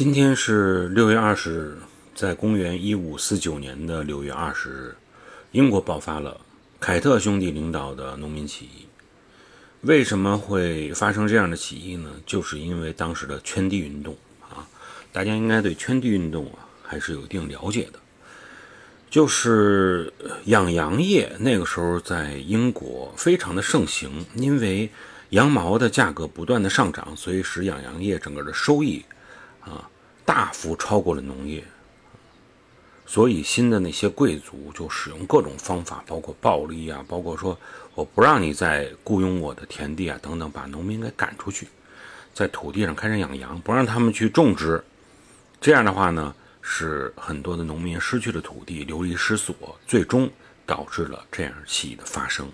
今天是六月二十日，在公元一五四九年的六月二十日，英国爆发了凯特兄弟领导的农民起义。为什么会发生这样的起义呢？就是因为当时的圈地运动啊，大家应该对圈地运动啊还是有一定了解的。就是养羊业那个时候在英国非常的盛行，因为羊毛的价格不断的上涨，所以使养羊业整个的收益。啊，大幅超过了农业，所以新的那些贵族就使用各种方法，包括暴力啊，包括说我不让你再雇佣我的田地啊等等，把农民给赶出去，在土地上开始养羊，不让他们去种植。这样的话呢，使很多的农民失去了土地，流离失所，最终导致了这样起义的发生。